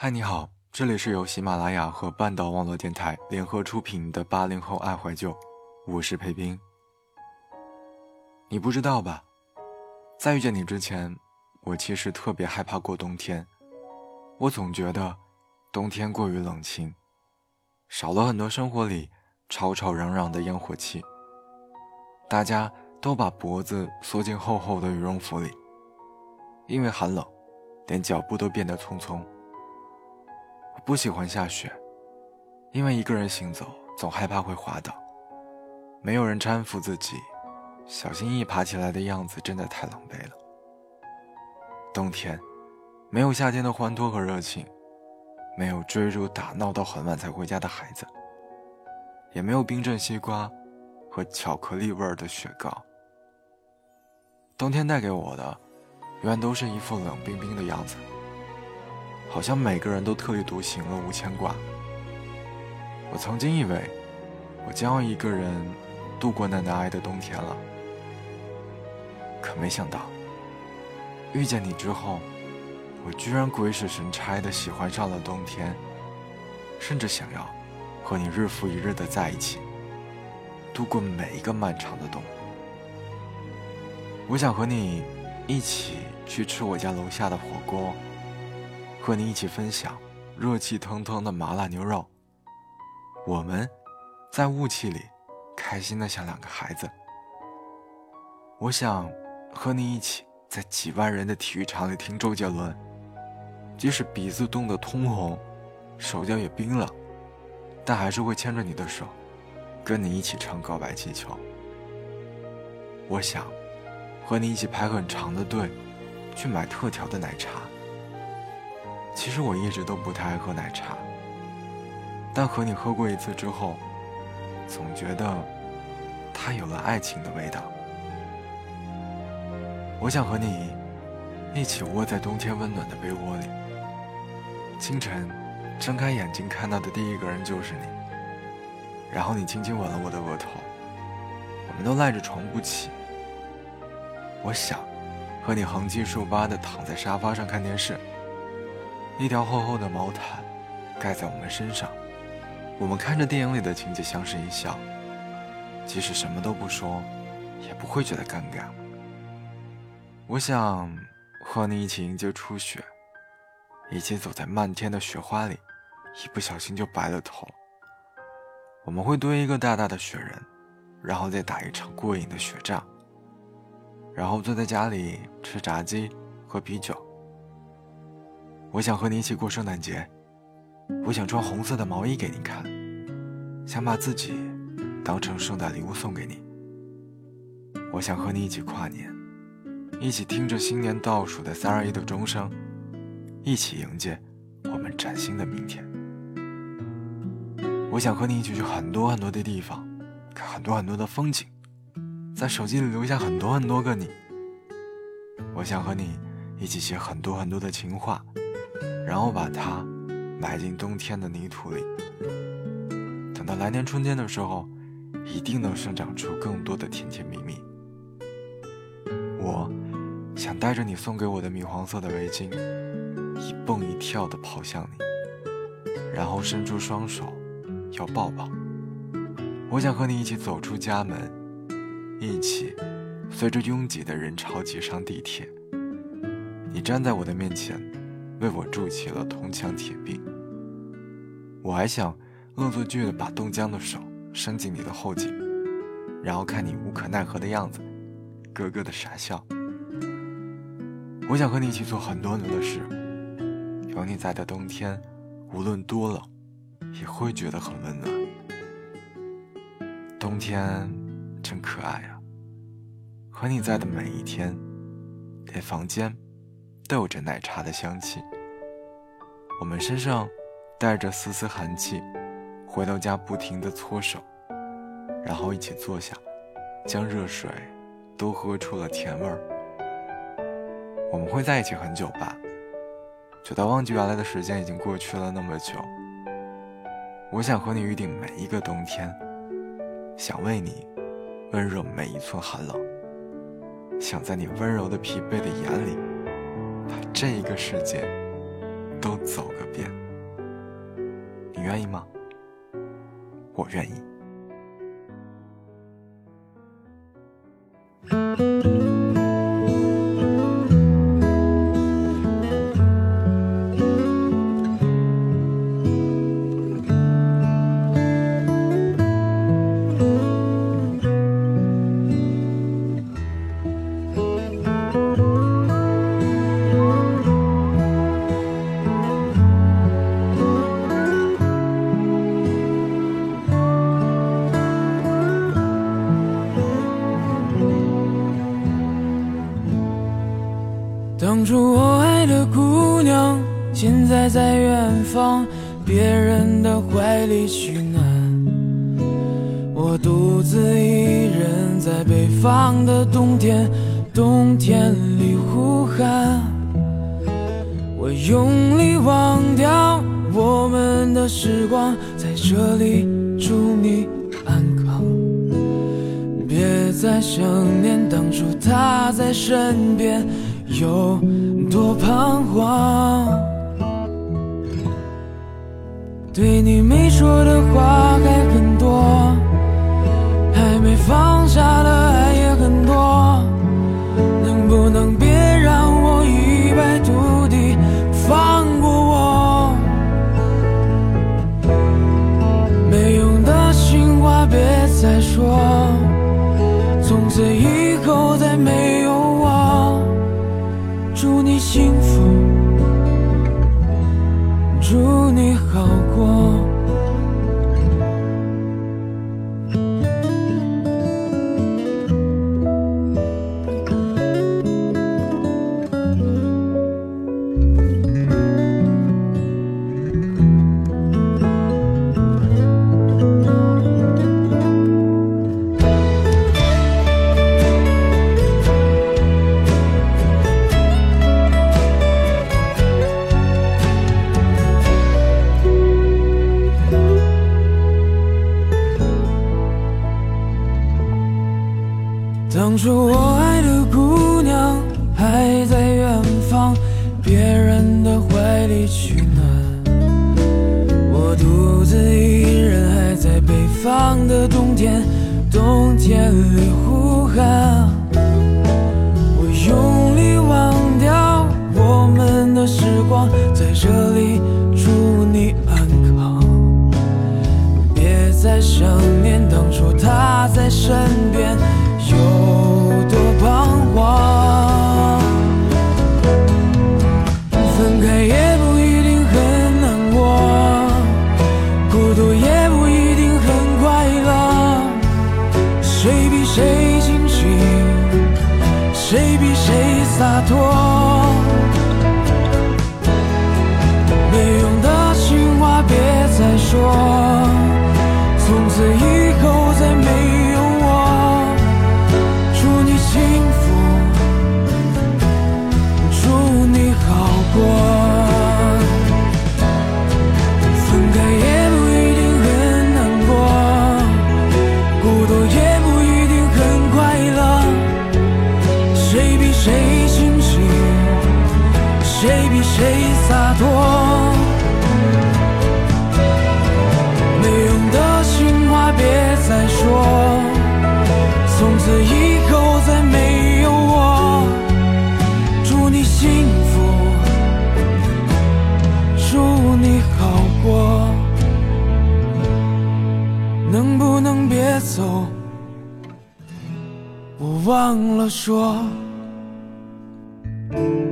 嗨，你好，这里是由喜马拉雅和半岛网络电台联合出品的八零后爱怀旧，我是裴斌。你不知道吧，在遇见你之前，我其实特别害怕过冬天。我总觉得冬天过于冷清，少了很多生活里吵吵嚷嚷的烟火气。大家都把脖子缩进厚厚的羽绒服里，因为寒冷，连脚步都变得匆匆。不喜欢下雪，因为一个人行走总害怕会滑倒，没有人搀扶自己，小心翼翼爬起来的样子真的太狼狈了。冬天，没有夏天的欢脱和热情，没有追逐打闹到很晚才回家的孩子，也没有冰镇西瓜和巧克力味儿的雪糕。冬天带给我的，永远都是一副冷冰冰的样子。好像每个人都特立独行了，无牵挂。我曾经以为，我将要一个人度过那难挨的冬天了，可没想到，遇见你之后，我居然鬼使神差的喜欢上了冬天，甚至想要和你日复一日的在一起，度过每一个漫长的冬。我想和你一起去吃我家楼下的火锅。和你一起分享热气腾腾的麻辣牛肉。我们，在雾气里，开心的像两个孩子。我想和你一起在几万人的体育场里听周杰伦，即使鼻子冻得通红，手脚也冰冷，但还是会牵着你的手，跟你一起唱告白气球。我想和你一起排很长的队，去买特调的奶茶。其实我一直都不太爱喝奶茶，但和你喝过一次之后，总觉得它有了爱情的味道。我想和你一起窝在冬天温暖的被窝里，清晨睁开眼睛看到的第一个人就是你，然后你轻轻吻了我的额头，我们都赖着床不起。我想和你横七竖八地躺在沙发上看电视。一条厚厚的毛毯盖在我们身上，我们看着电影里的情节相视一笑，即使什么都不说，也不会觉得尴尬。我想和你一起迎接初雪，一起走在漫天的雪花里，一不小心就白了头。我们会堆一个大大的雪人，然后再打一场过瘾的雪仗，然后坐在家里吃炸鸡，喝啤酒。我想和你一起过圣诞节，我想穿红色的毛衣给你看，想把自己当成圣诞礼物送给你。我想和你一起跨年，一起听着新年倒数的三二一的钟声，一起迎接我们崭新的明天。我想和你一起去很多很多的地方，看很多很多的风景，在手机里留下很多很多个你。我想和你一起写很多很多的情话。然后把它埋进冬天的泥土里，等到来年春天的时候，一定能生长出更多的甜甜蜜蜜。我想带着你送给我的米黄色的围巾，一蹦一跳地跑向你，然后伸出双手要抱抱。我想和你一起走出家门，一起随着拥挤的人潮挤上地铁。你站在我的面前。为我筑起了铜墙铁壁。我还想恶作剧的把冻僵的手伸进你的后颈，然后看你无可奈何的样子，咯咯的傻笑。我想和你一起做很多很多的事。有你在的冬天，无论多冷，也会觉得很温暖。冬天真可爱啊！和你在的每一天，连房间。都有着奶茶的香气。我们身上带着丝丝寒气，回到家不停的搓手，然后一起坐下，将热水都喝出了甜味儿。我们会在一起很久吧，久到忘记原来的时间已经过去了那么久。我想和你预定每一个冬天，想为你温热每一寸寒冷，想在你温柔的疲惫的眼里。把这个世界都走个遍。你愿意吗？我愿意。当初我爱的姑娘，现在在远方，别人的怀里取暖。我独自一人在北方的冬天，冬天里呼喊。我用力忘掉我们的时光，在这里祝你安康。别再想念当初他在身边。有多彷徨？对你没说的话还很多，还没放下的里取暖。我独自一人还在北方的冬天，冬天里呼喊。我用力忘掉我们的时光，在这里谁比谁洒脱？谁清醒？谁比谁洒脱？没用的情话别再说，从此以后。再没有我，祝你幸福，祝你好过。能不能别走？我忘了说。Thank you.